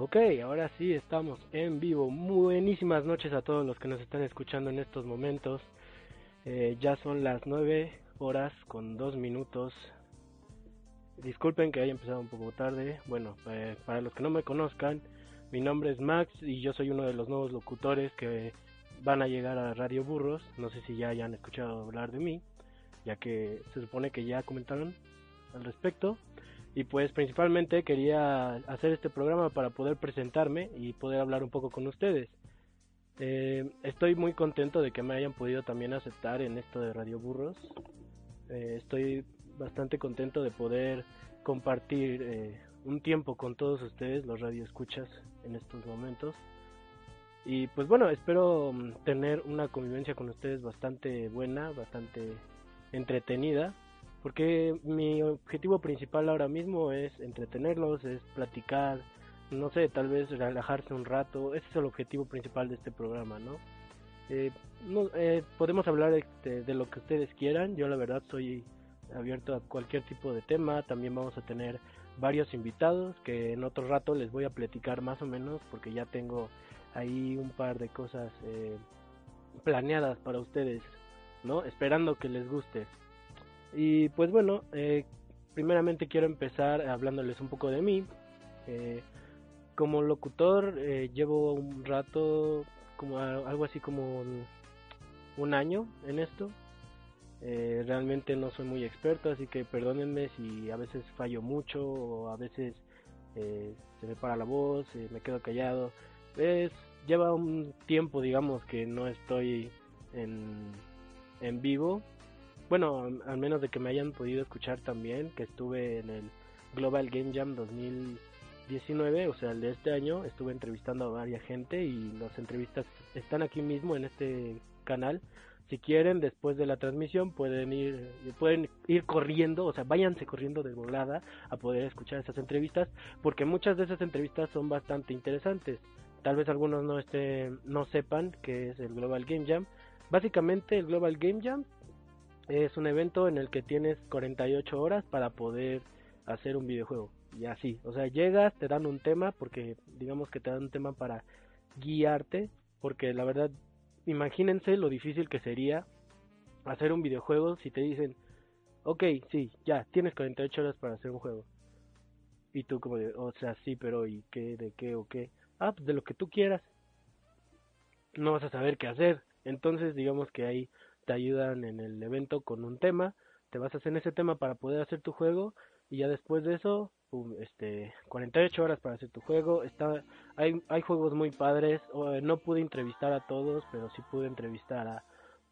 Ok, ahora sí estamos en vivo. Buenísimas noches a todos los que nos están escuchando en estos momentos. Eh, ya son las 9 horas con 2 minutos. Disculpen que haya empezado un poco tarde. Bueno, eh, para los que no me conozcan, mi nombre es Max y yo soy uno de los nuevos locutores que van a llegar a Radio Burros. No sé si ya hayan escuchado hablar de mí, ya que se supone que ya comentaron al respecto. Y pues principalmente quería hacer este programa para poder presentarme y poder hablar un poco con ustedes. Eh, estoy muy contento de que me hayan podido también aceptar en esto de Radio Burros. Eh, estoy bastante contento de poder compartir eh, un tiempo con todos ustedes, los radioescuchas, en estos momentos. Y pues bueno, espero mm, tener una convivencia con ustedes bastante buena, bastante entretenida, porque mi objetivo principal ahora mismo es entretenerlos, es platicar, no sé, tal vez relajarse un rato, ese es el objetivo principal de este programa, ¿no? Eh, no, eh, podemos hablar este, de lo que ustedes quieran, yo la verdad soy abierto a cualquier tipo de tema, también vamos a tener varios invitados que en otro rato les voy a platicar más o menos porque ya tengo ahí un par de cosas eh, planeadas para ustedes, ¿no? Esperando que les guste. Y pues bueno, eh, primeramente quiero empezar hablándoles un poco de mí. Eh, como locutor eh, llevo un rato, como algo así como un, año en esto. Eh, realmente no soy muy experto, así que perdónenme si a veces fallo mucho o a veces eh, se me para la voz, eh, me quedo callado. Es, lleva un tiempo, digamos, que no estoy en, en vivo. Bueno, al menos de que me hayan podido escuchar también, que estuve en el Global Game Jam 2019, o sea, el de este año, estuve entrevistando a varias gente y las entrevistas están aquí mismo en este canal. Si quieren después de la transmisión pueden ir pueden ir corriendo o sea váyanse corriendo de volada a poder escuchar esas entrevistas porque muchas de esas entrevistas son bastante interesantes. Tal vez algunos no estén no sepan que es el Global Game Jam. Básicamente el Global Game Jam es un evento en el que tienes 48 horas para poder hacer un videojuego y así o sea llegas te dan un tema porque digamos que te dan un tema para guiarte porque la verdad imagínense lo difícil que sería hacer un videojuego si te dicen, ok, sí, ya, tienes 48 horas para hacer un juego. Y tú como de, o sea, sí, pero ¿y qué? ¿De qué o qué? Ah, pues de lo que tú quieras. No vas a saber qué hacer. Entonces, digamos que ahí te ayudan en el evento con un tema, te a hacer ese tema para poder hacer tu juego y ya después de eso este 48 horas para hacer tu juego está hay hay juegos muy padres eh, no pude entrevistar a todos pero sí pude entrevistar a,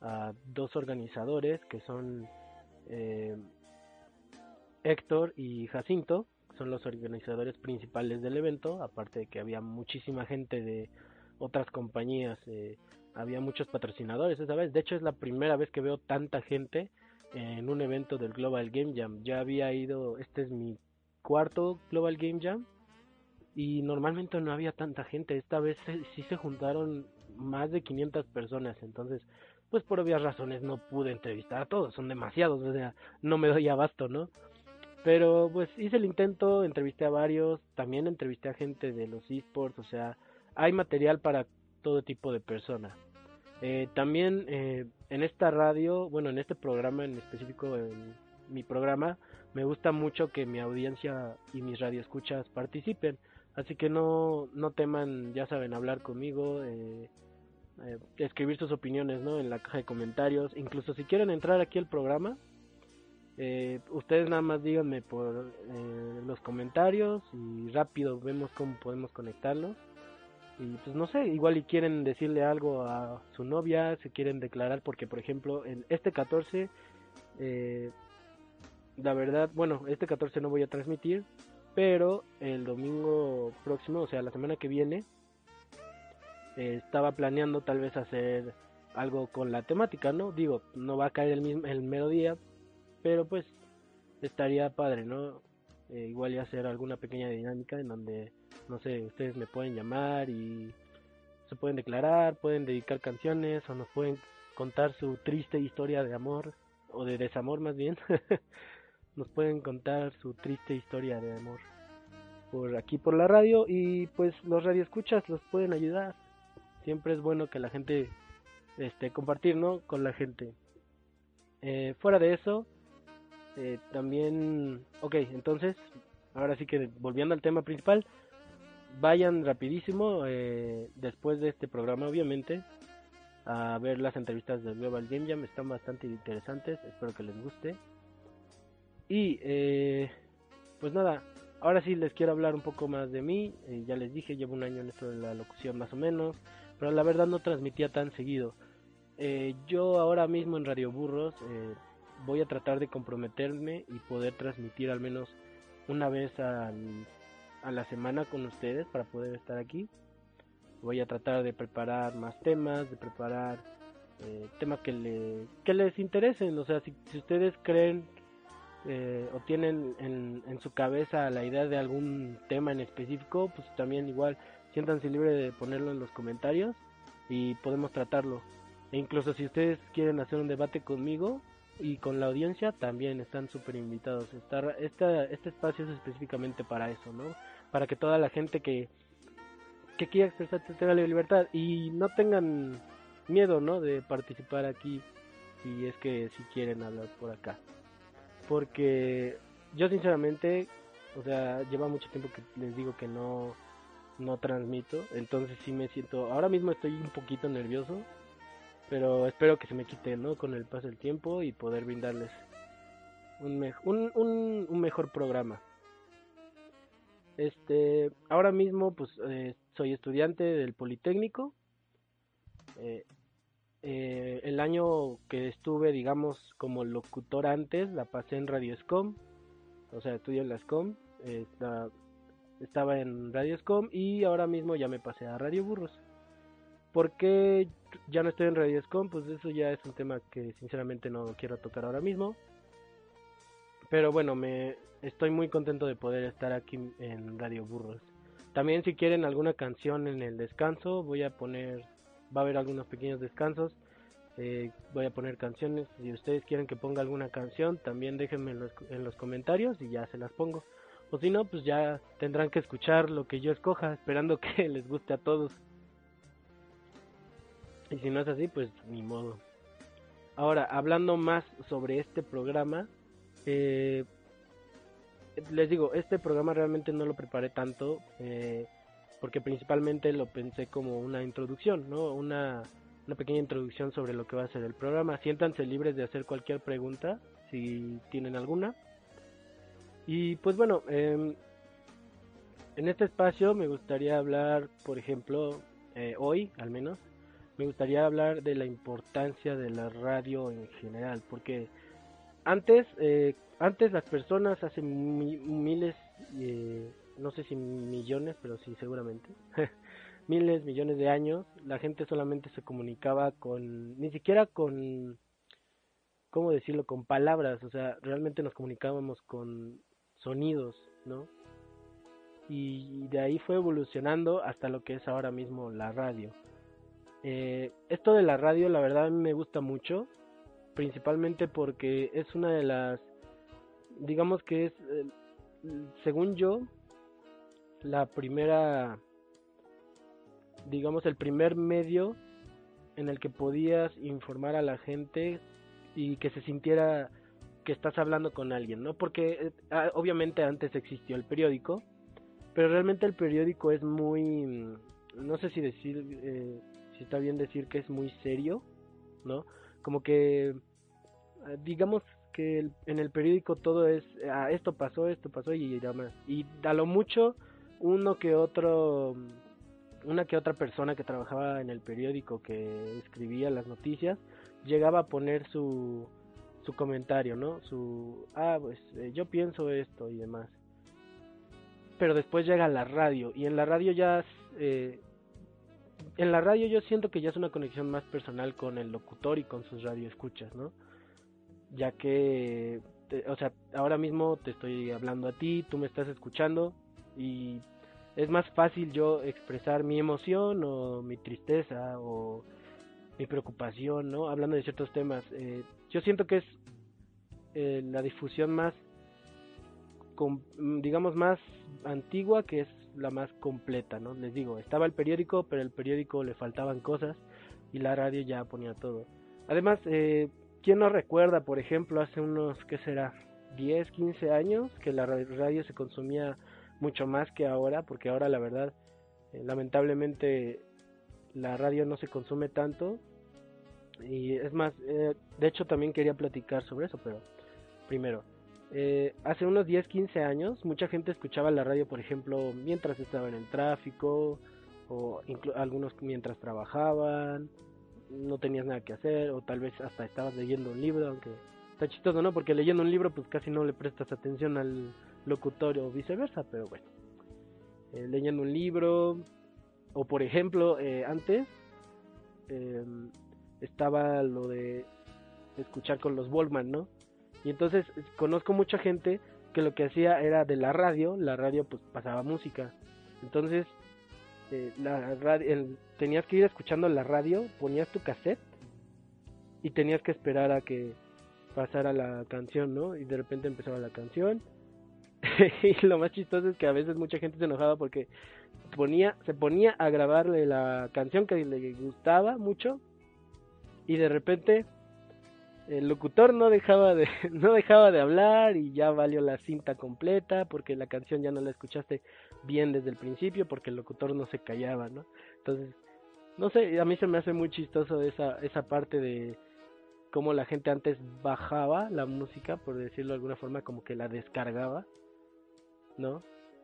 a dos organizadores que son eh, Héctor y Jacinto son los organizadores principales del evento aparte de que había muchísima gente de otras compañías eh, había muchos patrocinadores esa vez de hecho es la primera vez que veo tanta gente en un evento del Global Game Jam ya había ido este es mi cuarto Global Game Jam y normalmente no había tanta gente. Esta vez sí se juntaron más de 500 personas, entonces pues por obvias razones no pude entrevistar a todos, son demasiados, o sea, no me doy abasto, ¿no? Pero pues hice el intento, entrevisté a varios, también entrevisté a gente de los esports, o sea, hay material para todo tipo de personas. Eh, también eh, en esta radio, bueno, en este programa en específico, en mi programa, me gusta mucho que mi audiencia y mis radioescuchas participen. Así que no, no teman, ya saben, hablar conmigo, eh, eh, escribir sus opiniones ¿no? en la caja de comentarios. Incluso si quieren entrar aquí al programa, eh, ustedes nada más díganme por los comentarios y rápido vemos cómo podemos conectarlos. Y pues no sé, igual y quieren decirle algo a su novia, se quieren declarar, porque por ejemplo, en este 14 eh, la verdad, bueno, este 14 no voy a transmitir, pero el domingo próximo, o sea, la semana que viene, estaba planeando tal vez hacer algo con la temática, ¿no? Digo, no va a caer el mismo el mero día, pero pues estaría padre, ¿no? Eh, igual y hacer alguna pequeña dinámica en donde, no sé, ustedes me pueden llamar y se pueden declarar, pueden dedicar canciones o nos pueden contar su triste historia de amor o de desamor más bien. nos pueden contar su triste historia de amor. por aquí por la radio y pues los radioescuchas los pueden ayudar. Siempre es bueno que la gente este compartir, ¿no? Con la gente. Eh, fuera de eso, eh, también, ok, entonces, ahora sí que volviendo al tema principal, vayan rapidísimo eh, después de este programa, obviamente, a ver las entrevistas del Global Game Jam, están bastante interesantes, espero que les guste. Y eh, pues nada, ahora sí les quiero hablar un poco más de mí, eh, ya les dije, llevo un año en esto de la locución más o menos, pero la verdad no transmitía tan seguido. Eh, yo ahora mismo en Radio Burros voy a tratar de comprometerme y poder transmitir al menos una vez a la semana con ustedes para poder estar aquí voy a tratar de preparar más temas, de preparar eh, temas que, le, que les interesen. O sea, si, si ustedes creen eh, o tienen en, en, su cabeza la idea de algún tema en específico, pues también igual siéntanse libre de ponerlo en los comentarios y podemos tratarlo. E incluso si ustedes quieren hacer un debate conmigo y con la audiencia, también están súper invitados. Estar, este, este espacio es específicamente para eso, ¿no? Para que toda la gente que que quiera expresarse tenga la libertad y no tengan miedo, ¿no? De participar aquí si es que si quieren hablar por acá. Porque yo sinceramente, o sea, lleva mucho tiempo que les digo que no no transmito, entonces sí me siento, ahora mismo estoy un poquito nervioso, pero espero que se me quite, ¿no? Con el paso del tiempo y poder brindarles un, un, un, un mejor programa. Este, ahora mismo, pues, eh, soy estudiante del Politécnico. Eh, eh, el año que estuve, digamos, como locutor antes, la pasé en Radio Scom. O sea, estudio en la SCOM. estaba en Radio Scom y ahora mismo ya me pasé a Radio Burros. ¿Por qué ya no estoy en Radio Scom? Pues eso ya es un tema que sinceramente no quiero tocar ahora mismo. Pero bueno, me estoy muy contento de poder estar aquí en Radio Burros. También si quieren alguna canción en el descanso, voy a poner, va a haber algunos pequeños descansos. Eh, voy a poner canciones. Si ustedes quieren que ponga alguna canción, también déjenme en los comentarios y ya se las pongo. O si no, pues ya tendrán que escuchar lo que yo escoja, esperando que les guste a todos. Y si no es así, pues ni modo. Ahora, hablando más sobre este programa, eh, les digo, este programa realmente no lo preparé tanto eh, porque principalmente lo pensé como una introducción, ¿no? Una, una pequeña introducción sobre lo que va a ser el programa. Siéntanse libres de hacer cualquier pregunta si tienen alguna. Y pues bueno, em, en este espacio me gustaría hablar, por ejemplo, eh, hoy al menos, me gustaría hablar de la importancia de la radio en general, porque antes, eh, antes las personas hace miles, eh, no sé si millones, pero sí seguramente, miles, millones de años, la gente solamente se comunicaba con, ni siquiera con, ¿cómo decirlo? Con palabras, o sea, realmente nos comunicábamos con sonidos, ¿no? Y de ahí fue evolucionando hasta lo que es ahora mismo la radio. Eh, esto de la radio, la verdad, me gusta mucho principalmente porque es una de las, digamos que es, eh, según yo, la primera, digamos, el primer medio en el que podías informar a la gente y que se sintiera que estás hablando con alguien, ¿no? Porque eh, ah, obviamente antes existió el periódico, pero realmente el periódico es muy, no sé si decir, eh, si está bien decir que es muy serio, ¿no? Como que eh, digamos que en el periódico todo es ah, esto pasó, esto pasó y demás. Y a lo mucho uno que otro una que otra persona que trabajaba en el periódico que escribía las noticias llegaba a poner su su comentario, ¿no? Su ah, pues eh, yo pienso esto y demás. Pero después llega la radio y en la radio ya eh, en la radio yo siento que ya es una conexión más personal con el locutor y con sus radioescuchas, ¿no? ya que, o sea, ahora mismo te estoy hablando a ti, tú me estás escuchando y es más fácil yo expresar mi emoción o mi tristeza o mi preocupación, ¿no? Hablando de ciertos temas. Eh, yo siento que es eh, la difusión más digamos, más antigua que es la más completa, ¿no? Les digo, estaba el periódico, pero el periódico le faltaban cosas y la radio ya ponía todo. Además, eh, ¿quién no recuerda, por ejemplo, hace unos, ¿qué será? 10, 15 años que la radio se consumía mucho más que ahora, porque ahora la verdad, eh, lamentablemente, la radio no se consume tanto. Y es más, eh, de hecho también quería platicar sobre eso, pero primero, eh, hace unos 10, 15 años, mucha gente escuchaba la radio, por ejemplo, mientras estaba en el tráfico, o algunos mientras trabajaban, no tenías nada que hacer, o tal vez hasta estabas leyendo un libro, aunque está chistoso, ¿no? Porque leyendo un libro, pues casi no le prestas atención al locutor o viceversa, pero bueno. Eh, leyendo un libro, o por ejemplo, eh, antes em, estaba lo de escuchar con los Wallman, ¿no? Y entonces conozco mucha gente que lo que hacía era de la radio, la radio pues pasaba música. Entonces, eh, la radio, tenías que ir escuchando la radio, ponías tu cassette y tenías que esperar a que pasara la canción, ¿no? Y de repente empezaba la canción. y lo más chistoso es que a veces mucha gente se enojaba porque ponía, se ponía a grabarle la canción que le gustaba mucho y de repente el locutor no dejaba de no dejaba de hablar y ya valió la cinta completa porque la canción ya no la escuchaste bien desde el principio porque el locutor no se callaba, ¿no? Entonces, no sé, a mí se me hace muy chistoso esa esa parte de cómo la gente antes bajaba la música, por decirlo de alguna forma, como que la descargaba, ¿no?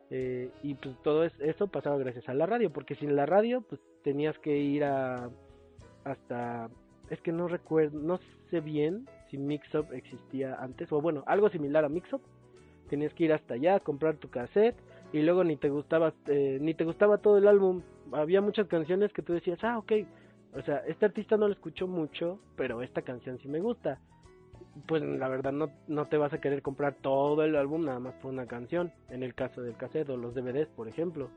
Eh, y pues todo eso pasaba gracias a la radio, porque sin la radio, pues tenías que ir a hasta es que no recuerdo, no sé bien si Mixup existía antes, o bueno, algo similar a Mixup. Tenías que ir hasta allá, comprar tu cassette y luego ni te gustaba, eh, ni te gustaba todo el álbum. Había muchas canciones que tú decías, ah, ok, o sea, este artista no lo escucho mucho, pero esta canción sí me gusta. Pues la verdad no, no te vas a querer comprar todo el álbum nada más por una canción, en el caso del cassette o los DVDs, por ejemplo.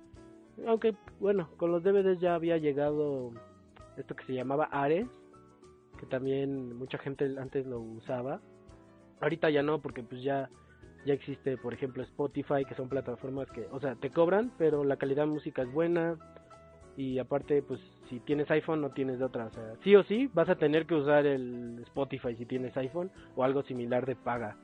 Aunque, bueno, con los DVDs ya había llegado esto que se llamaba Ares, que también mucha gente antes lo usaba. Ahorita ya no, porque pues ya ya existe, por ejemplo, Spotify, que son plataformas que, o sea, te cobran, pero la calidad de música es buena. Y aparte, pues si tienes iPhone no tienes de otra. O sea, sí o sí vas a tener que usar el Spotify si tienes iPhone o algo similar de paga.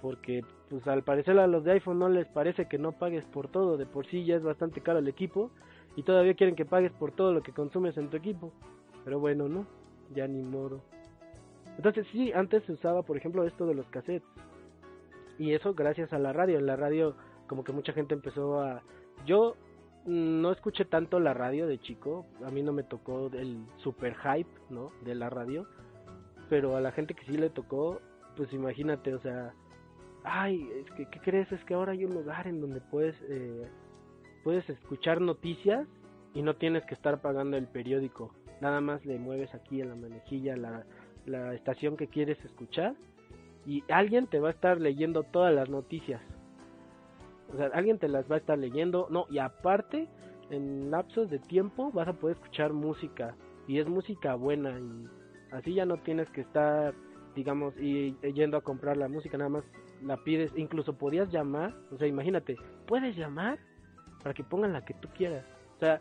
Porque pues al parecer a los de iPhone no les parece que no pagues por todo. De por sí ya es bastante caro el equipo. Y todavía quieren que pagues por todo lo que consumes en tu equipo. Pero bueno, ¿no? Ya ni modo. Entonces sí, antes se usaba, por ejemplo, esto de los cassettes. Y eso gracias a la radio. En la radio como que mucha gente empezó a... Yo no escuché tanto la radio de chico. A mí no me tocó el super hype, ¿no? De la radio. Pero a la gente que sí le tocó, pues imagínate, o sea... Ay, es que, ¿qué crees? Es que ahora hay un lugar en donde puedes... Eh, puedes escuchar noticias y no tienes que estar pagando el periódico nada más le mueves aquí en la manejilla la, la estación que quieres escuchar y alguien te va a estar leyendo todas las noticias. O sea, alguien te las va a estar leyendo, no, y aparte, en lapsos de tiempo vas a poder escuchar música y es música buena y así ya no tienes que estar, digamos, y, yendo a comprar la música, nada más la pides, incluso podías llamar, o sea, imagínate, puedes llamar para que pongan la que tú quieras. O sea,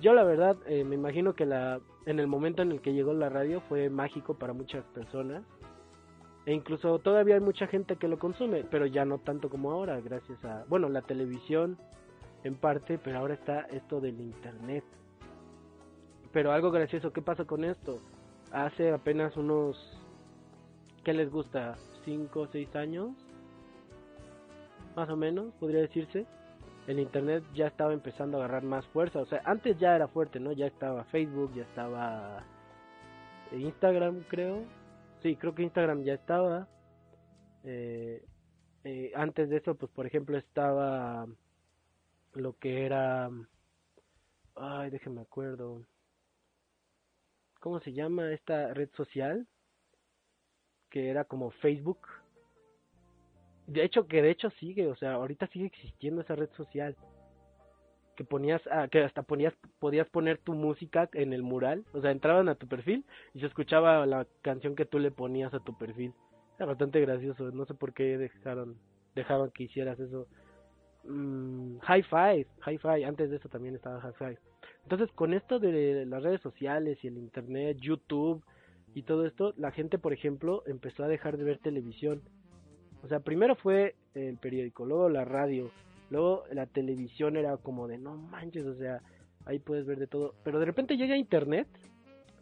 yo la verdad eh, me imagino que la en el momento en el que llegó la radio fue mágico para muchas personas. E incluso todavía hay mucha gente que lo consume pero ya no tanto como ahora gracias a bueno la televisión en parte pero ahora está esto del internet. Pero algo gracioso qué pasa con esto hace apenas unos qué les gusta cinco o seis años más o menos podría decirse el internet ya estaba empezando a agarrar más fuerza. O sea, antes ya era fuerte, ¿no? Ya estaba Facebook, ya estaba Instagram, creo. Sí, creo que Instagram ya estaba. Eh, eh, antes de eso, pues por ejemplo, estaba lo que era... Ay, déjenme acuerdo. ¿Cómo se llama esta red social? Que era como Facebook de hecho, que de hecho sigue, o sea, ahorita sigue existiendo esa red social. Que ponías, ah, que hasta ponías, podías poner tu música en el mural, o sea, entraban a tu perfil y se escuchaba la canción que tú le ponías a tu perfil. Era bastante gracioso, no sé por qué dejaron dejaban que hicieras eso. Mm, Hi-Fi, Hi-Fi, antes de eso también estaba Hi-Fi. Entonces, con esto de las redes sociales y el internet, YouTube y todo esto, la gente, por ejemplo, empezó a dejar de ver televisión. O sea, primero fue el periódico, luego la radio, luego la televisión era como de no manches, o sea, ahí puedes ver de todo. Pero de repente llega internet,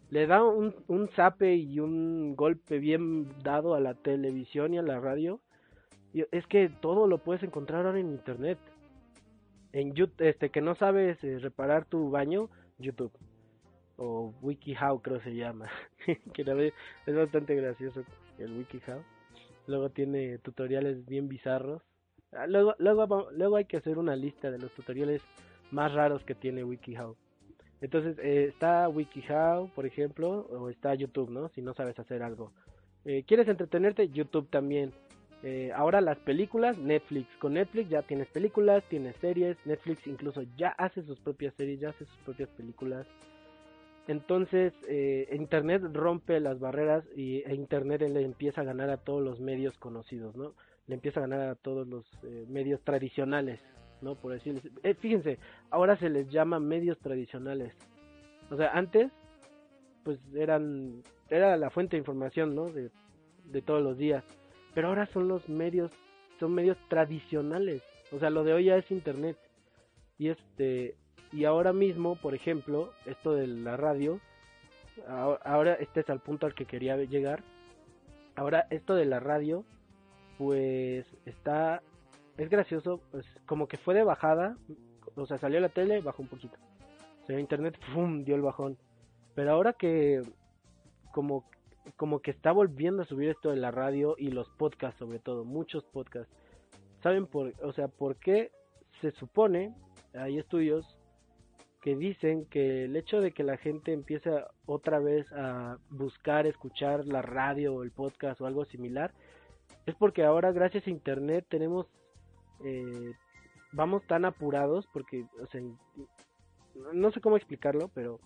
le da un, un zape y un golpe bien dado a la televisión y a la radio. Y es que todo lo puedes encontrar ahora en internet. En YouTube, este, que no sabes eh, reparar tu baño, YouTube. O WikiHow creo se llama. que es bastante gracioso el WikiHow. Luego tiene tutoriales bien bizarros. Ah, luego, luego, luego hay que hacer una lista de los tutoriales más raros que tiene WikiHow. Entonces eh, está WikiHow, por ejemplo, o está YouTube, ¿no? Si no sabes hacer algo. Eh, ¿Quieres entretenerte? YouTube también. Eh, ahora las películas, Netflix. Con Netflix ya tienes películas, tienes series. Netflix incluso ya hace sus propias series, ya hace sus propias películas. Entonces, Internet rompe las barreras y e Internet le empieza a ganar a todos los medios conocidos, ¿no? Le empieza a ganar a todos los medios tradicionales. ¿no? Por decirles. Eh, fíjense, ahora se les llama medios tradicionales. O sea, antes, pues eran, era la fuente de información, ¿no? De, de todos los días. Pero ahora son los medios, son medios tradicionales. O sea, lo de hoy ya es internet. Y este, y ahora mismo, por ejemplo, esto de la radio, ahora este es al punto al que quería llegar. Ahora esto de la radio, pues está es gracioso, pues como que fue de bajada, o sea, salió la tele, bajó un poquito. Se internet, ¡pum! dio el bajón. Pero ahora que como como que está volviendo a subir esto de la radio y los podcasts sobre todo, muchos podcasts. ¿Saben por, o sea, por qué se supone, hay estudios que dicen que el hecho de que la gente empiece otra vez a buscar, escuchar la radio o el podcast o algo similar, es porque ahora gracias a internet tenemos eh, vamos tan apurados porque, o sea, no sé cómo explicarlo, pero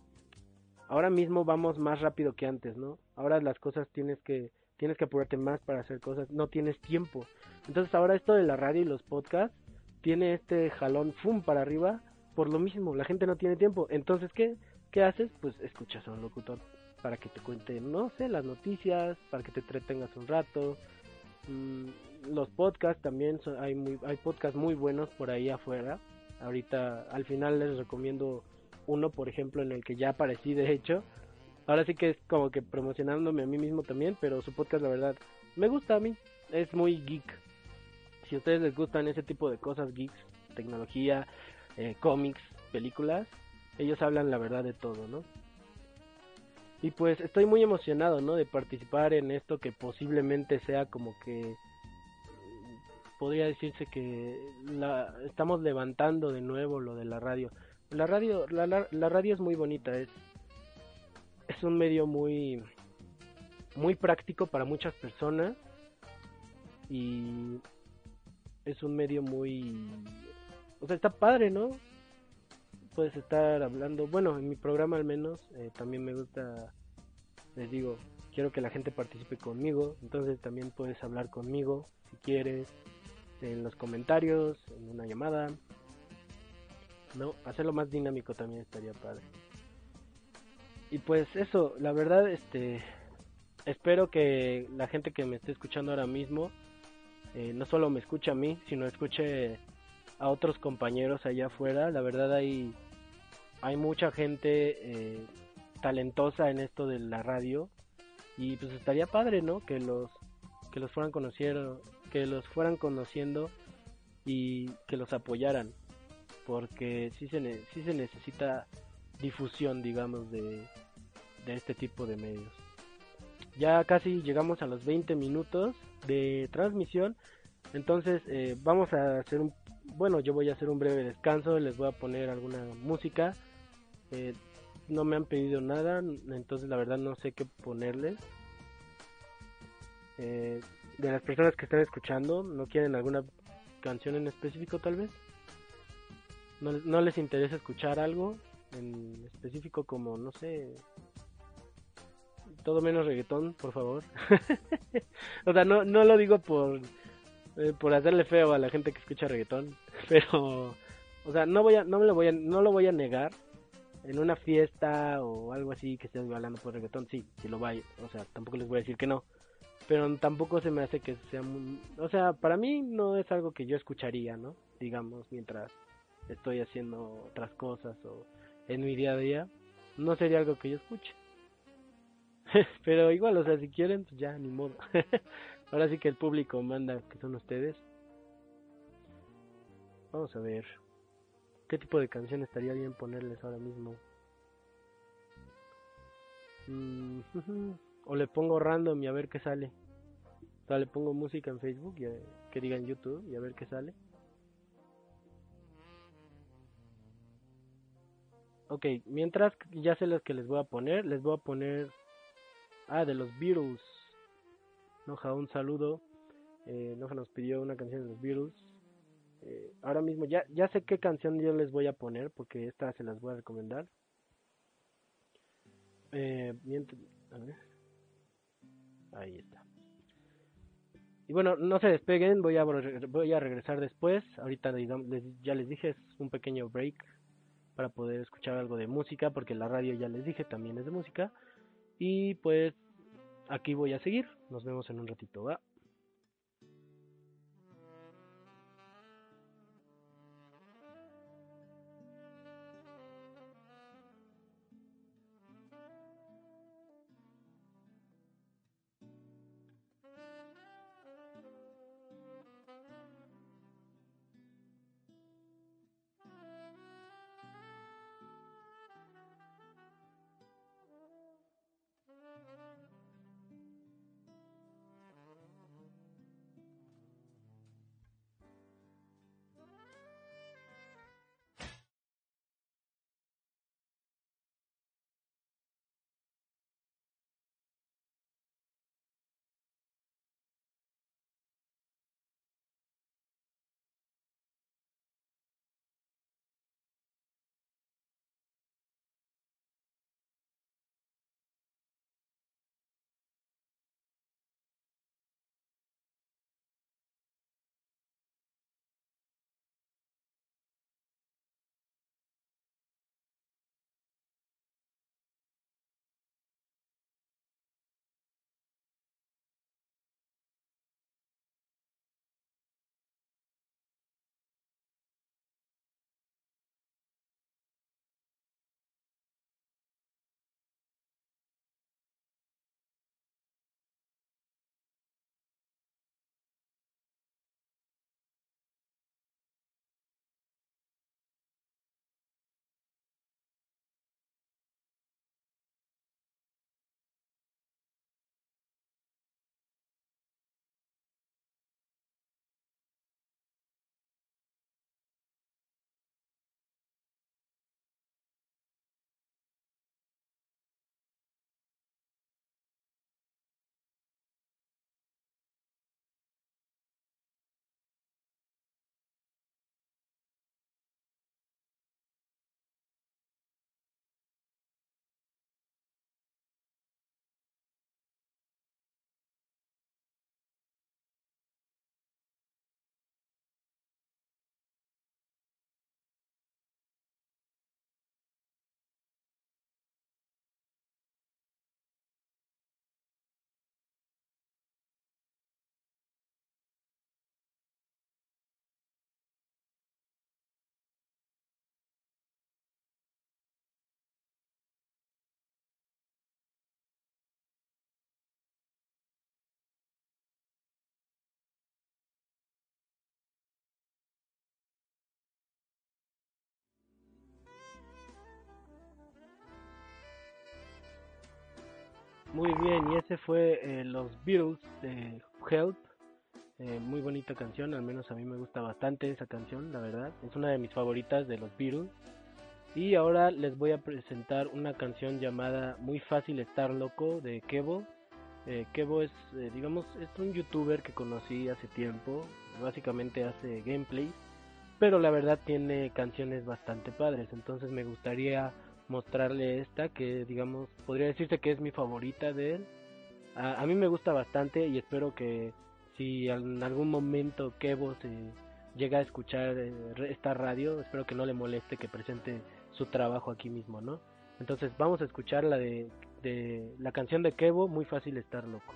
ahora mismo vamos más rápido que antes, ¿no? Ahora las cosas tienes que tienes que apurarte más para hacer cosas, no tienes tiempo. Entonces ahora esto de la radio y los podcasts tiene este jalón fum para arriba por lo mismo, la gente no tiene tiempo. Entonces, ¿qué qué haces? Pues escuchas a un locutor para que te cuente, no sé, las noticias, para que te entretengas un rato. Mm, los podcasts también hay muy, hay podcasts muy buenos por ahí afuera. Ahorita al final les recomiendo uno, por ejemplo, en el que ya aparecí de hecho. Ahora sí que es como que promocionándome a mí mismo también, pero su podcast la verdad me gusta a mí, es muy geek. Si a ustedes les gustan ese tipo de cosas geeks, tecnología, eh, cómics, películas, ellos hablan la verdad de todo, ¿no? Y pues estoy muy emocionado, ¿no? De participar en esto que posiblemente sea como que podría decirse que la, estamos levantando de nuevo lo de la radio. La radio, la, la, radio es muy bonita, es, es un medio muy, muy práctico para muchas personas y es un medio muy, o sea, está padre, ¿no? Puedes estar hablando, bueno, en mi programa al menos, eh, también me gusta, les digo, quiero que la gente participe conmigo, entonces también puedes hablar conmigo si quieres, en los comentarios, en una llamada. No, hacerlo más dinámico también estaría padre. Y pues eso, la verdad, este, espero que la gente que me esté escuchando ahora mismo, eh, no solo me escuche a mí, sino escuche a otros compañeros allá afuera. La verdad hay, hay mucha gente eh, talentosa en esto de la radio y pues estaría padre, ¿no? Que los que los fueran conociendo, que los fueran conociendo y que los apoyaran, porque sí se, sí se necesita difusión, digamos, de, de este tipo de medios. Ya casi llegamos a los 20 minutos de transmisión, entonces eh, vamos a hacer un, bueno, yo voy a hacer un breve descanso, les voy a poner alguna música. Eh, no me han pedido nada, entonces la verdad no sé qué ponerles. Eh, de las personas que están escuchando no quieren alguna canción en específico tal vez no, no les interesa escuchar algo en específico como no sé todo menos reggaetón por favor o sea no no lo digo por eh, por hacerle feo a la gente que escucha reggaetón, pero o sea, no voy a no me lo voy a no lo voy a negar en una fiesta o algo así que estés hablando por reggaetón, sí, sí lo vaya, o sea, tampoco les voy a decir que no, pero tampoco se me hace que sea o sea, para mí no es algo que yo escucharía, ¿no? Digamos, mientras estoy haciendo otras cosas o en mi día a día, no sería algo que yo escuche. pero igual, o sea, si quieren, pues ya, ni modo. Ahora sí que el público manda, que son ustedes. Vamos a ver. ¿Qué tipo de canción estaría bien ponerles ahora mismo? Mm, o le pongo random y a ver qué sale. O le pongo música en Facebook y que diga en YouTube y a ver qué sale. Ok, mientras ya sé las que les voy a poner, les voy a poner... Ah, de los Beatles. Noja, un saludo. Eh, Noja nos pidió una canción de los Beatles. Eh, ahora mismo ya, ya sé qué canción yo les voy a poner porque esta se las voy a recomendar. Eh, a ver. Ahí está. Y bueno, no se despeguen, voy a, voy a regresar después. Ahorita ya les dije, es un pequeño break para poder escuchar algo de música, porque la radio ya les dije también es de música. Y pues aquí voy a seguir. Nos vemos en un ratito. ¿va? Muy bien, y ese fue eh, los Beatles de Help. Eh, muy bonita canción, al menos a mí me gusta bastante esa canción, la verdad. Es una de mis favoritas de los Beatles. Y ahora les voy a presentar una canción llamada Muy fácil estar loco de Kevo. Eh, Kevo es, digamos, es un youtuber que conocí hace tiempo. Básicamente hace gameplays. Pero la verdad tiene canciones bastante padres. Entonces me gustaría mostrarle esta que digamos podría decirse que es mi favorita de él. A, mí me gusta bastante y espero que si en algún momento Kevo se llega a escuchar eh, esta radio, espero que no le moleste que presente su trabajo aquí mismo, ¿no? Entonces vamos a escuchar la de, de la canción de Kevo, muy fácil estar loco.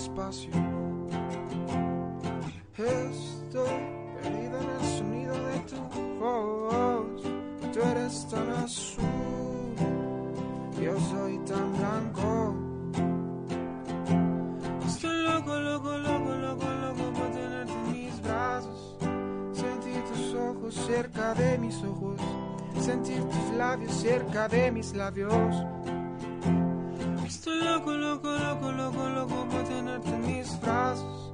Despacio. Estoy perdido en el sonido de tu voz. Tú eres tan azul, yo soy tan blanco. Estoy loco, loco, loco, loco, loco por tenerte en mis brazos. Sentir tus ojos cerca de mis ojos. Sentir tus labios cerca de mis labios loco, loco, loco, loco, loco en mis brazos.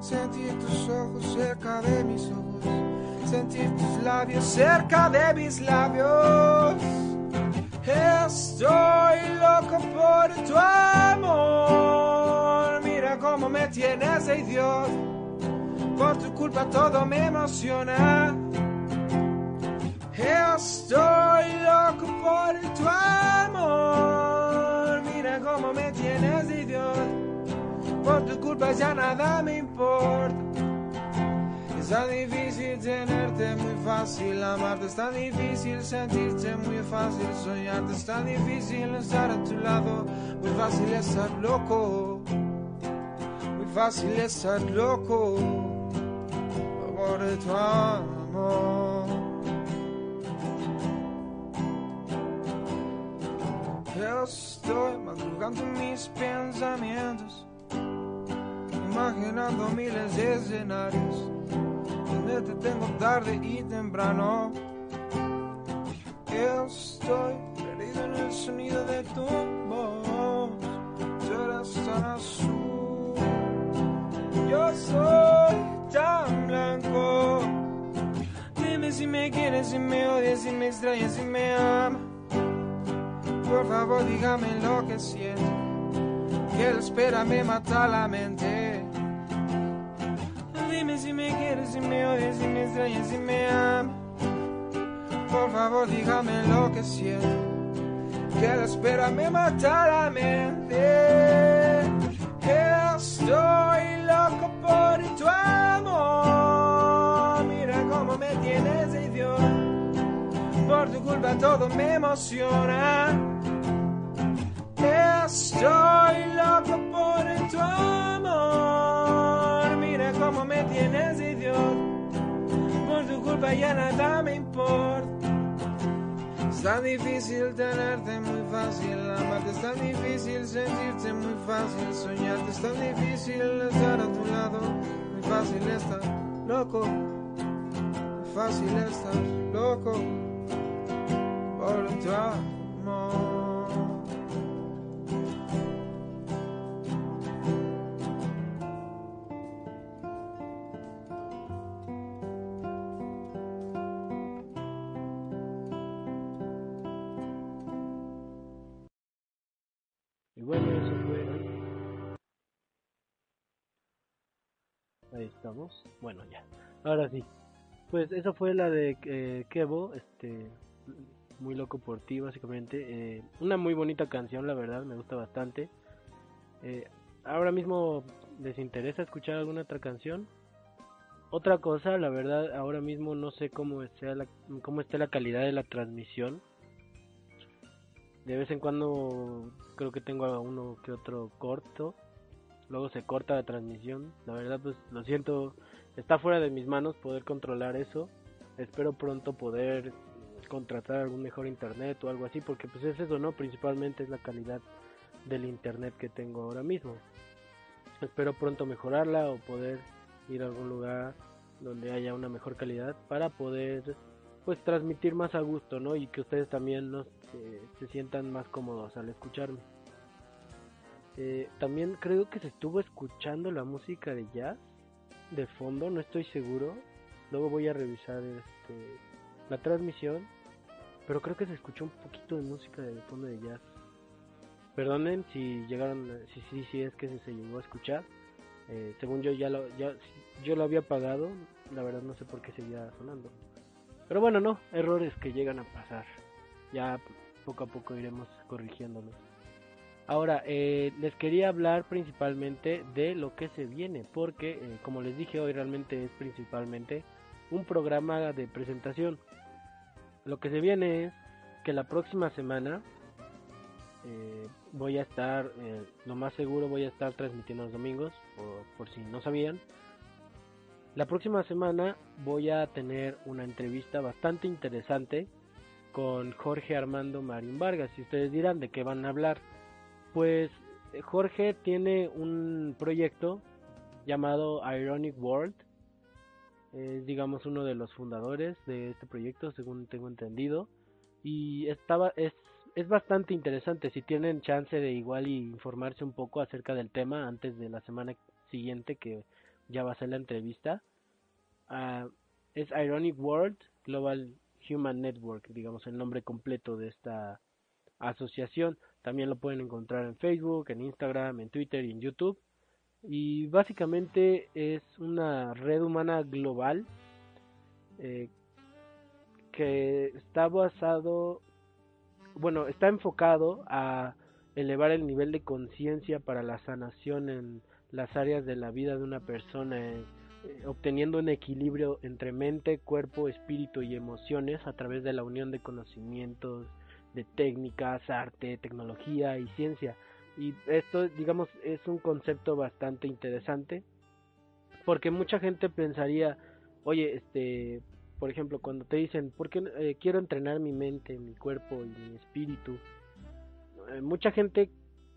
Sentir tus ojos cerca de mis ojos. Sentir tus labios cerca de mis labios. Estoy loco por tu amor. Mira cómo me tienes de idiota. Por tu culpa todo me emociona. Estoy loco por tu amor como me tienes. Por tu culpa ya nada me importa. Es tan difícil tenerte, muy fácil amarte. Es tan difícil sentirte, muy fácil soñarte. Es tan difícil estar a tu lado, muy fácil estar loco. Muy fácil estar loco por tu amor. estoy madrugando mis pensamientos, imaginando miles de escenarios, donde te tengo tarde y temprano. Estoy perdido en el sonido de tu voz, tú eres tan azul, yo soy tan blanco. Dime si me quieres, si me odias, si me extrañas, si me amas por favor dígame lo que siento. Que la espera me mata la mente. Dime si me quieres, si me odias, si me extrañas, si me amas. Por favor dígame lo que siento. Que la espera me mata la mente. Estoy loco por tu amor. Mira cómo me tienes idiota. Por tu culpa todo me emociona. Estoy loco por tu amor. Mira cómo me tienes idiota. Por tu culpa ya nada me importa. Es tan difícil tenerte, muy fácil amarte. Es tan difícil sentirte, muy fácil soñarte. Es tan difícil estar a tu lado. Muy fácil estar loco. Fácil estar loco por tu amor. Bueno, ya. Ahora sí. Pues eso fue la de eh, Kevo, este muy loco por ti básicamente. Eh, una muy bonita canción, la verdad, me gusta bastante. Eh, ahora mismo les interesa escuchar alguna otra canción. Otra cosa, la verdad, ahora mismo no sé cómo sea la, cómo está la calidad de la transmisión. De vez en cuando creo que tengo uno que otro corto luego se corta la transmisión. La verdad, pues lo siento, está fuera de mis manos poder controlar eso. Espero pronto poder contratar algún mejor internet o algo así, porque pues es eso, ¿no? Principalmente es la calidad del internet que tengo ahora mismo. Espero pronto mejorarla o poder ir a algún lugar donde haya una mejor calidad para poder pues transmitir más a gusto, ¿no? Y que ustedes también nos, se sientan más cómodos al escucharme. Eh, también creo que se estuvo escuchando la música de jazz de fondo, no estoy seguro. Luego voy a revisar este la transmisión, pero creo que se escuchó un poquito de música de fondo de jazz. Perdonen si llegaron, si sí, sí, es que se llegó a escuchar. Eh, según yo ya lo, ya, yo lo había apagado, la verdad no sé por qué seguía sonando. Pero bueno, no, errores que llegan a pasar. Ya poco a poco iremos corrigiéndolos. Ahora, eh, les quería hablar principalmente de lo que se viene, porque eh, como les dije hoy realmente es principalmente un programa de presentación. Lo que se viene es que la próxima semana eh, voy a estar, lo más seguro voy a estar transmitiendo los domingos, por, por si no sabían. La próxima semana voy a tener una entrevista bastante interesante con Jorge Armando Marín Vargas. Y ustedes dirán de qué van a hablar. Pues eh, Jorge tiene un proyecto llamado Ironic World. Es digamos uno de los fundadores de este proyecto, según tengo entendido. Y estaba es, es bastante interesante si tienen chance de igual informarse un poco acerca del tema antes de la semana siguiente que ya va a ser la entrevista. Uh, es Ironic World Global Human Network, digamos el nombre completo de esta asociación. También lo pueden encontrar en Facebook, en Instagram, en Twitter y en YouTube. Y básicamente es una red humana global eh, que está basado, bueno, está enfocado a elevar el nivel de conciencia para la sanación en las áreas de la vida de una persona, eh, obteniendo un equilibrio entre mente, cuerpo, espíritu y emociones a través de la unión de conocimientos, de técnicas, arte, tecnología y ciencia. Y esto, digamos, es un concepto bastante interesante porque mucha gente pensaría, oye, este, por ejemplo, cuando te dicen, ¿por qué eh, quiero entrenar mi mente, mi cuerpo y mi espíritu? Eh, mucha gente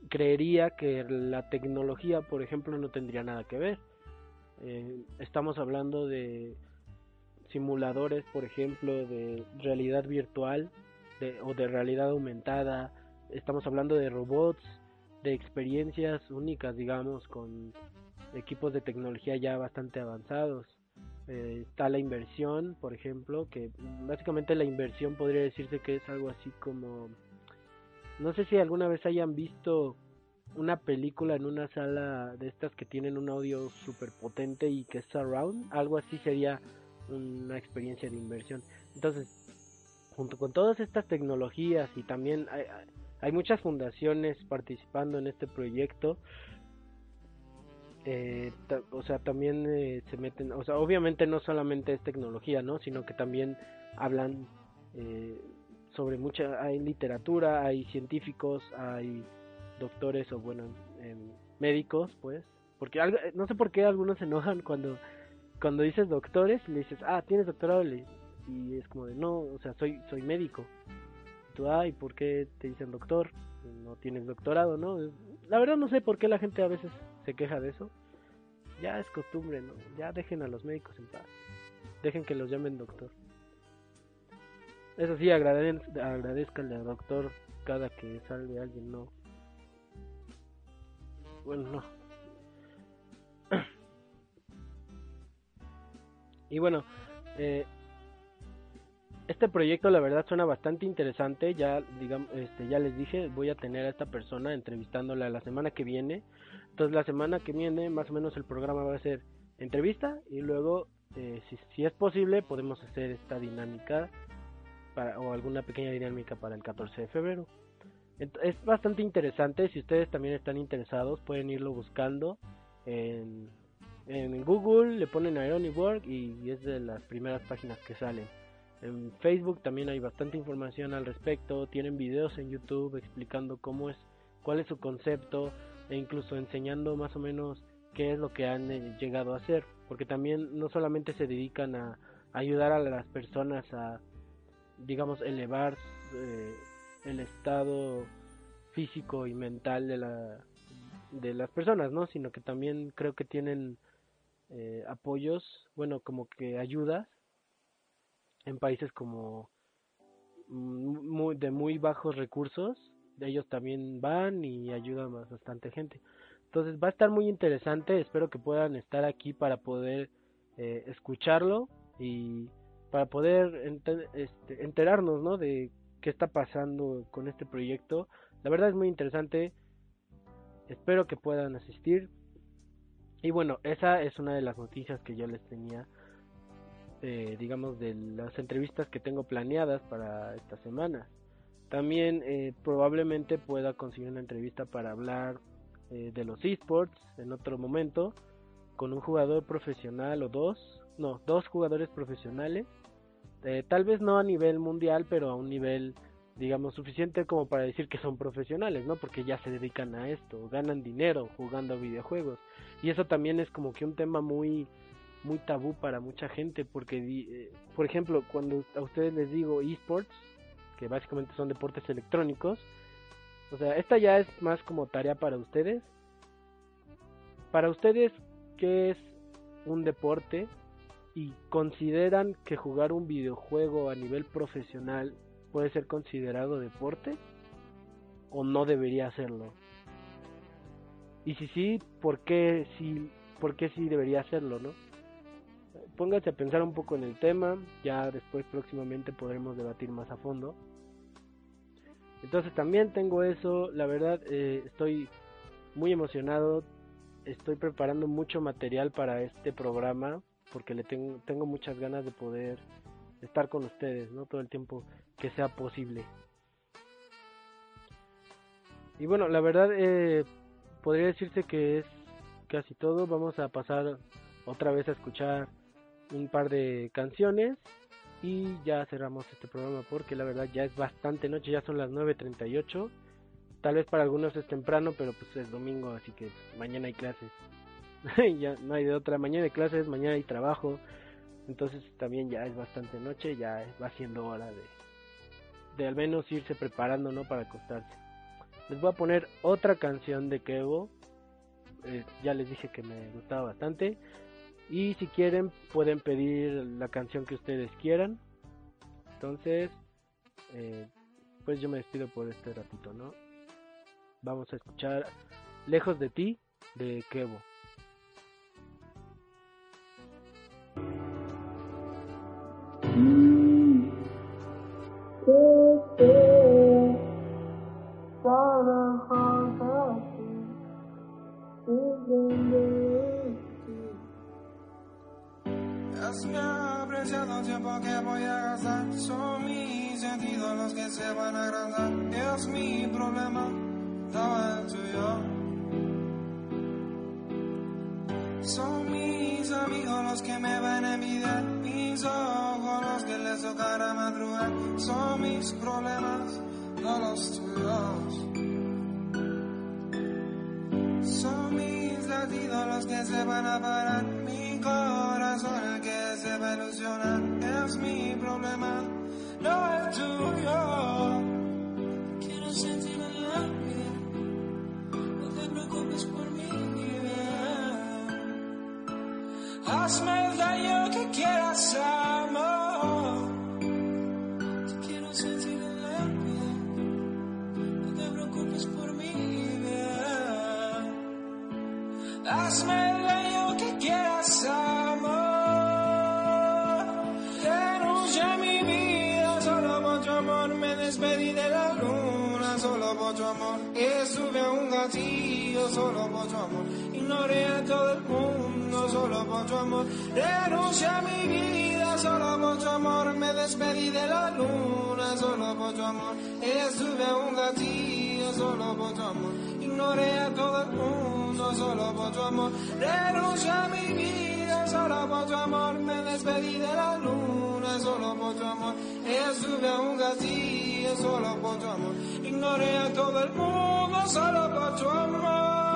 creería que la tecnología, por ejemplo, no tendría nada que ver. Eh, estamos hablando de simuladores, por ejemplo, de realidad virtual o de realidad aumentada. Estamos hablando de robots, de experiencias únicas, digamos, con equipos de tecnología ya bastante avanzados. Eh, está la inversión, por ejemplo, que básicamente la inversión podría decirse que es algo así como... No sé si alguna vez hayan visto una película en una sala de estas que tienen un audio súper potente y que es surround, algo así sería una experiencia de inversión. Entonces, junto con todas estas tecnologías y también hay, muchas fundaciones participando en este proyecto. Eh, o sea, también eh, se meten, o sea, obviamente no solamente es tecnología, ¿no? Sino que también hablan eh, sobre mucha, hay literatura, hay científicos, hay doctores o bueno, médicos, pues, porque no sé por qué algunos se enojan cuando cuando dices doctores le dices, ah, tienes doctorado, le, y es como de no, o sea, soy soy médico. tú, ay, ¿por qué te dicen doctor? No tienes doctorado, ¿no? La verdad no sé por qué la gente a veces se queja de eso. Ya es costumbre, ¿no? Ya dejen a los médicos en paz. Dejen que los llamen doctor. Eso sí, agradezcanle al doctor cada que sale alguien, no. Bueno, no. y bueno, eh, este proyecto la verdad suena bastante interesante, ya digamos, este, ya les dije, voy a tener a esta persona entrevistándola la semana que viene. Entonces la semana que viene más o menos el programa va a ser entrevista y luego eh, si, si, es posible podemos hacer esta dinámica para, o alguna pequeña dinámica para el 14 de febrero. Es bastante interesante, si ustedes también están interesados pueden irlo buscando en, en Google, le ponen Ironic Work y es de las primeras páginas que salen. En Facebook también hay bastante información al respecto, tienen videos en YouTube explicando cómo es, cuál es su concepto e incluso enseñando más o menos qué es lo que han eh, llegado a hacer, porque también no solamente se dedican a, ayudar a las personas a, digamos, elevar eh, el estado físico y mental de la de las personas, ¿no? Sino que también creo que tienen eh, apoyos, bueno, como que ayudas en países como mm, muy, de muy bajos recursos, ellos también van y ayudan a bastante gente. Entonces va a estar muy interesante, espero que puedan estar aquí para poder eh, escucharlo y para poder este, enterarnos, ¿no? De qué está pasando con este proyecto. La verdad es muy interesante. Espero que puedan asistir. Y bueno, esa es una de las noticias que yo les tenía, eh, digamos, de las entrevistas que tengo planeadas para esta semana. También eh, probablemente pueda conseguir una entrevista para hablar eh, de los esports en otro momento con un jugador profesional o dos, no, dos jugadores profesionales. tal vez no a nivel mundial, pero a un nivel digamos, suficiente como para decir que son profesionales, ¿no? Porque ya se dedican a esto, ganan dinero jugando videojuegos. Y eso también es como que un tema muy muy tabú para mucha gente porque eh, por ejemplo, cuando a ustedes les digo esports, que básicamente son deportes electrónicos, o sea, esta ya es más como tarea para ustedes. Para ustedes, ¿qué es un deporte? Y consideran que jugar un videojuego a nivel profesional puede ser considerado deporte o no debería hacerlo. Y si sí, ¿por qué sí, por qué sí debería hacerlo, no? Póngase a pensar un poco en el tema, ya después próximamente podremos debatir más a fondo. Entonces también tengo eso, la verdad eh, estoy muy emocionado, estoy preparando mucho material para este programa porque le tengo, tengo muchas ganas de poder estar con ustedes, ¿no? Todo el tiempo que sea posible. Y bueno, la verdad eh, podría decirse que es casi todo. Vamos a pasar otra vez a escuchar un par de canciones y ya cerramos este programa porque la verdad ya es bastante noche, ya son las 9.38. Tal vez para algunos es temprano, pero pues es domingo, así que mañana hay clases. ya no hay de otra, mañana hay clases, mañana hay trabajo. Entonces también ya es bastante noche, ya va siendo hora de, de al menos irse preparando, ¿no? Para acostarse. Les voy a poner otra canción de Kevo. Eh, ya les dije que me gustaba bastante. Y si quieren, pueden pedir la canción que ustedes quieran. Entonces, eh, pues yo me despido por este ratito, ¿no? Vamos a escuchar Lejos de ti de Kevo. que se van a agrandar. Es mi problema, no el tuyo. Son mis amigos los que me van a envidiar. Mis ojos los que les tocará madrugar. Son mis problemas, no los tuyos. Son mis latidos los que se van a parar. Mi corazón el que se va a ilusionar es mi problema, no es Hazme el daño que quieras, amor. quiero sentir la vida, no te preocupes por mí. Hazme el daño que quieras, amor. despedí de la luna solo por tu amor. Estuve a un gatillo solo por tu amor. Ignoré a todo solo por tu amor. Renuncié a mi vida solo por tu amor. Me despedí de la luna solo por tu amor. Estuve un gatillo solo por tu amor. Ignoré a todo el mundo solo por tu amor. Renuncié a mi vida solo por tu amor. Me despedí de la luna solo por tu amor. Estuve un gatillo solo por tu amor. Ignoré a todo el mundo solo por tu amor.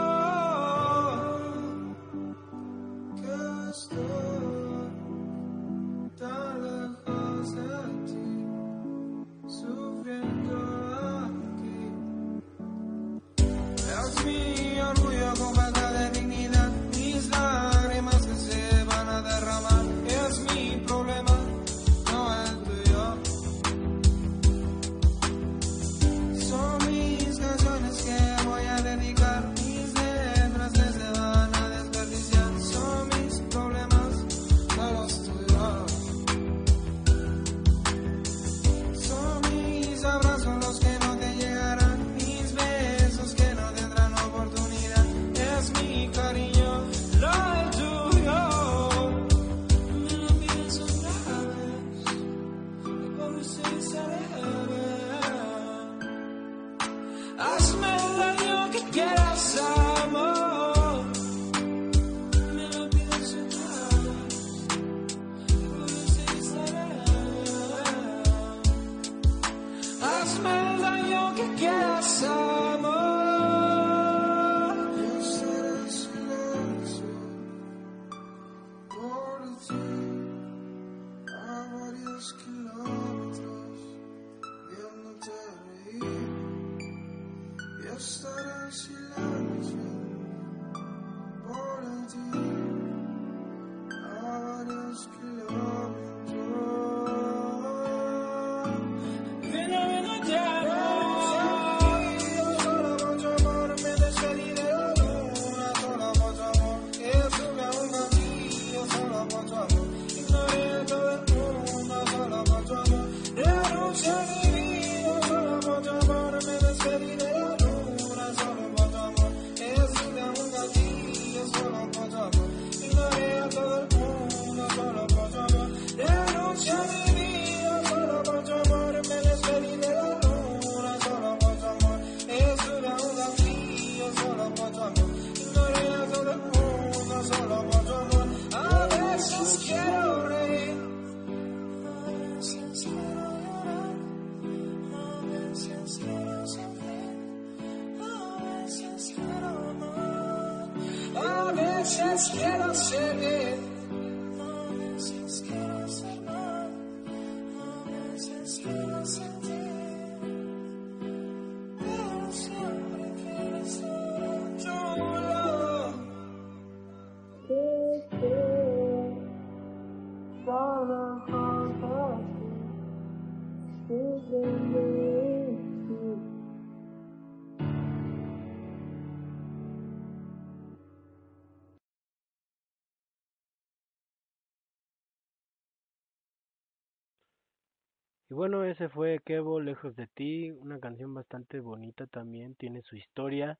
Y bueno, ese fue Kevo, Lejos de ti, una canción bastante bonita también, tiene su historia,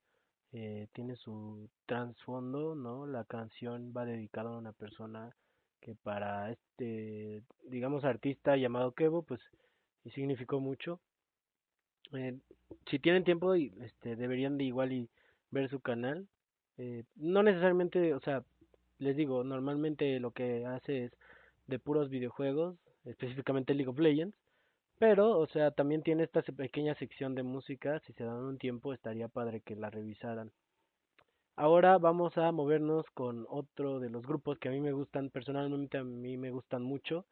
eh, tiene su trasfondo, ¿no? La canción va dedicada a una persona que para este, digamos, artista llamado Kevo, pues y significó mucho. Eh, si tienen tiempo, este, deberían de igual y ver su canal. Eh, no necesariamente, o sea, les digo, normalmente lo que hace es de puros videojuegos, específicamente League of Legends. Pero, o sea, también tiene esta pequeña sección de música. Si se dan un tiempo, estaría padre que la revisaran. Ahora vamos a movernos con otro de los grupos que a mí me gustan, personalmente a mí me gustan mucho.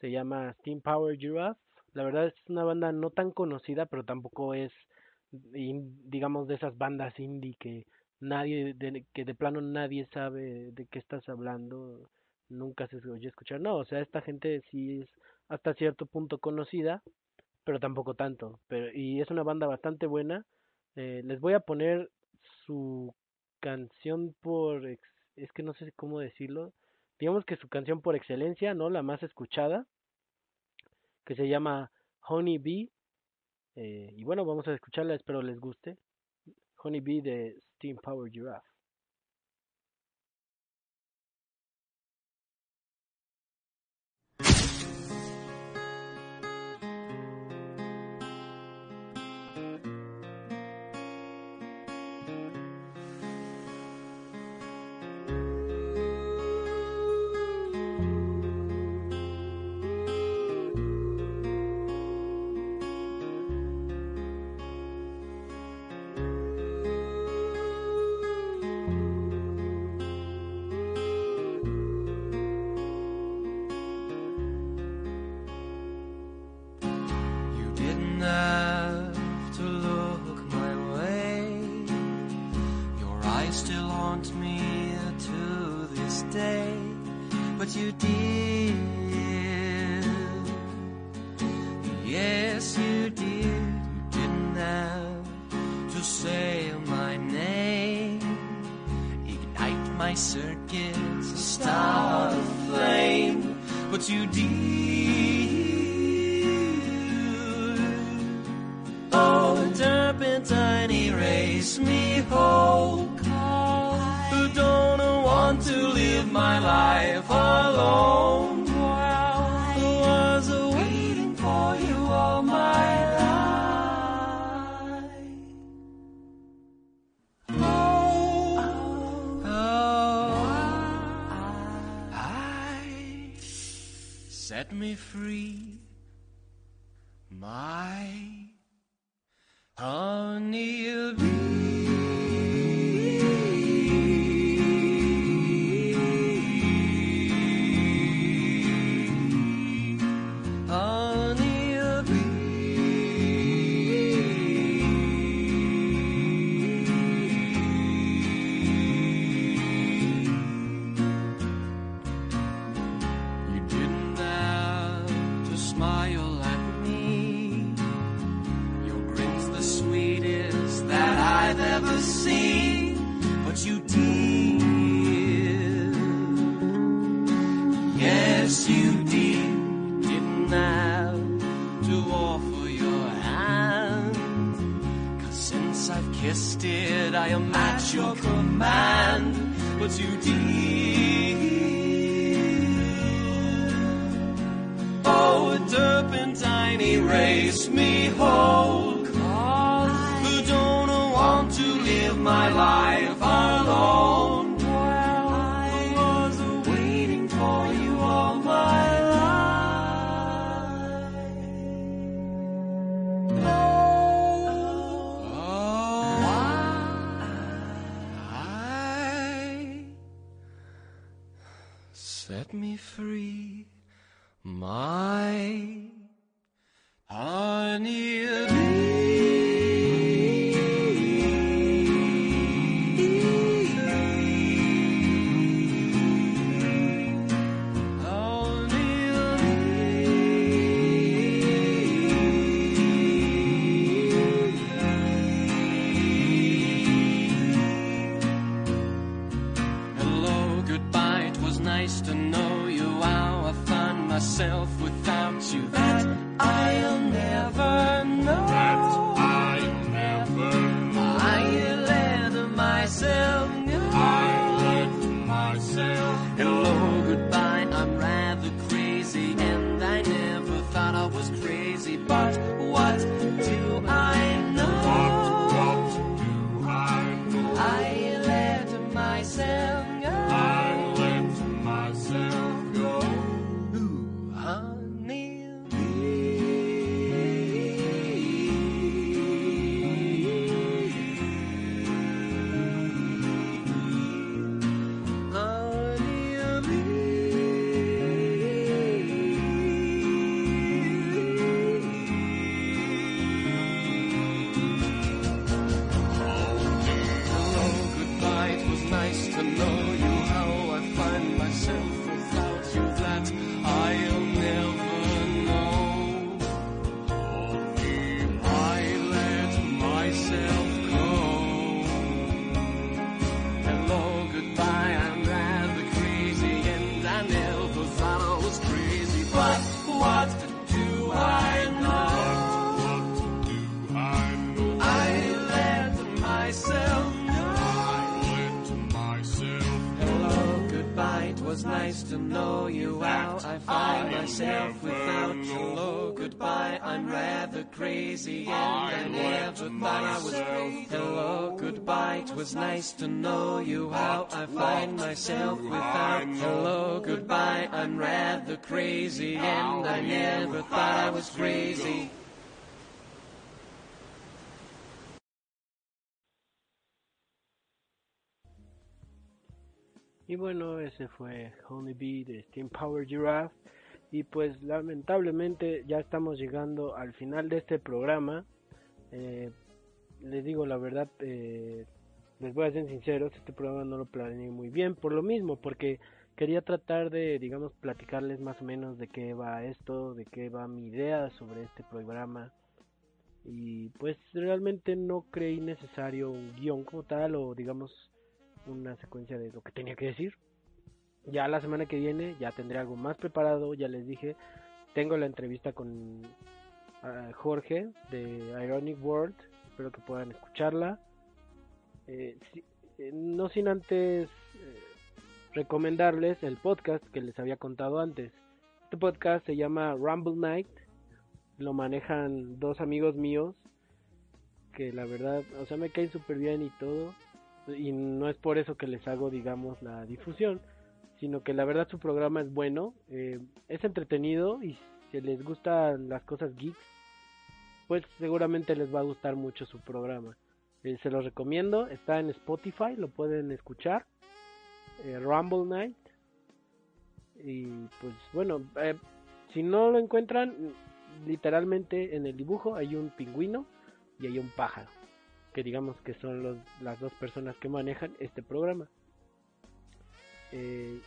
Se llama Steam Power Giraffe. La verdad es una banda no tan conocida, pero tampoco es, digamos, de esas bandas indie que nadie, de, que de plano nadie sabe de qué estás hablando, nunca se oye escuchar. No, o sea, esta gente sí es hasta cierto punto conocida, pero tampoco tanto. Pero, y es una banda bastante buena. Eh, les voy a poner su canción por, es que no sé cómo decirlo, digamos que su canción por excelencia, ¿no? La más escuchada, que se llama Honey Bee. eh, y bueno, vamos a escucharla, espero les guste. Honey Bee de Steam Power Giraffe. I myself without your law, goodbye. I'm rather crazy, and I, I never thought I was crazy. Hello, goodbye. It was nice to know you. How I find myself without hello, goodbye. I'm rather crazy, and I never thought I was crazy. Y bueno, ese fue Honeybee de Steam Power Giraffe. Y pues lamentablemente ya estamos llegando al final de este programa. Eh, les digo la verdad, eh, les voy a ser sinceros, este programa no lo planeé muy bien por lo mismo, porque quería tratar de, digamos, platicarles más o menos de qué va esto, de qué va mi idea sobre este programa. Y pues realmente no creí necesario un guion como tal o digamos una secuencia de lo que tenía que decir. Ya la semana que viene ya tendré algo más preparado, ya les dije, tengo la entrevista con ah, Jorge de Ironic World, espero que puedan escucharla. Eh, eh, no sin antes eh, recomendarles el podcast que les había contado antes. Este podcast se llama Rumble Night, lo manejan dos amigos míos que la verdad, o sea, me caen súper bien y todo. Y no es por eso que les hago, digamos, la difusión, sino que la verdad su programa es bueno, eh, es entretenido y si les gustan las cosas geeks, pues seguramente les va a gustar mucho su programa. Eh, se los recomiendo, está en Spotify, lo pueden escuchar. Eh, Rumble Night. Y pues bueno, si no lo encuentran, literalmente en el dibujo hay un pingüino y hay un pájaro, que digamos que son los, las dos personas que manejan este programa. Eh,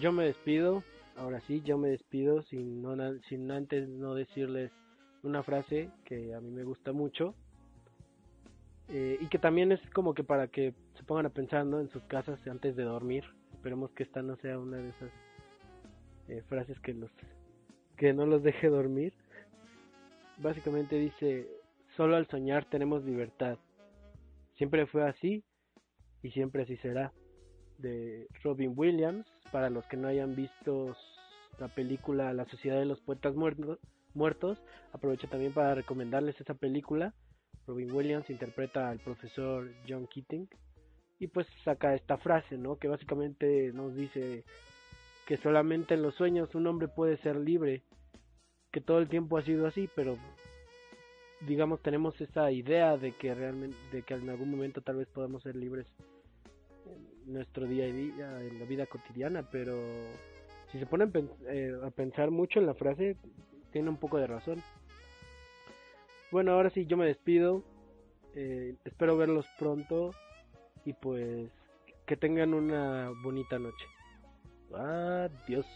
yo me despido, ahora sí, yo me despido sin, no, sin antes no decirles una frase que a mí me gusta mucho eh, y que también es como que para que se pongan a pensar en sus casas antes de dormir. Esperemos que esta no sea una de esas eh, frases que los que no los deje dormir. Básicamente dice Solo al soñar tenemos libertad. Siempre fue así y siempre así será. De Robin Williams, para los que no hayan visto la película La Sociedad de los Poetas Muertos, aprovecho también para recomendarles esa película. Robin Williams interpreta al profesor John Keating y pues saca esta frase, ¿no? Que básicamente nos dice que solamente en los sueños un hombre puede ser libre, que todo el tiempo ha sido así, pero digamos tenemos esa idea de que realmente de que en algún momento tal vez podamos ser libres en nuestro día a día en la vida cotidiana pero si se ponen eh, a pensar mucho en la frase tiene un poco de razón. Bueno ahora sí yo me despido. Eh, espero verlos pronto y pues que tengan una bonita noche. Adiós